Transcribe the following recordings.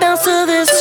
bounce to this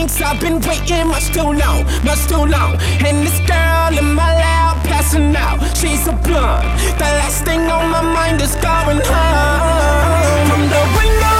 I've been waiting much too long, much too long. And this girl in my lap passing out, she's a blunt. The last thing on my mind is going home from the window.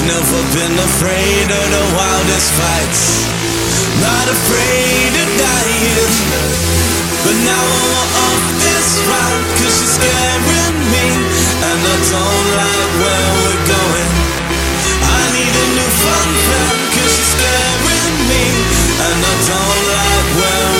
I've never been afraid of the wildest fights. Not afraid of dying. But now I'm off this ride, cause she's scaring me. And I don't like where we're going. I need a new fun friend, cause she's scaring me. And I don't like where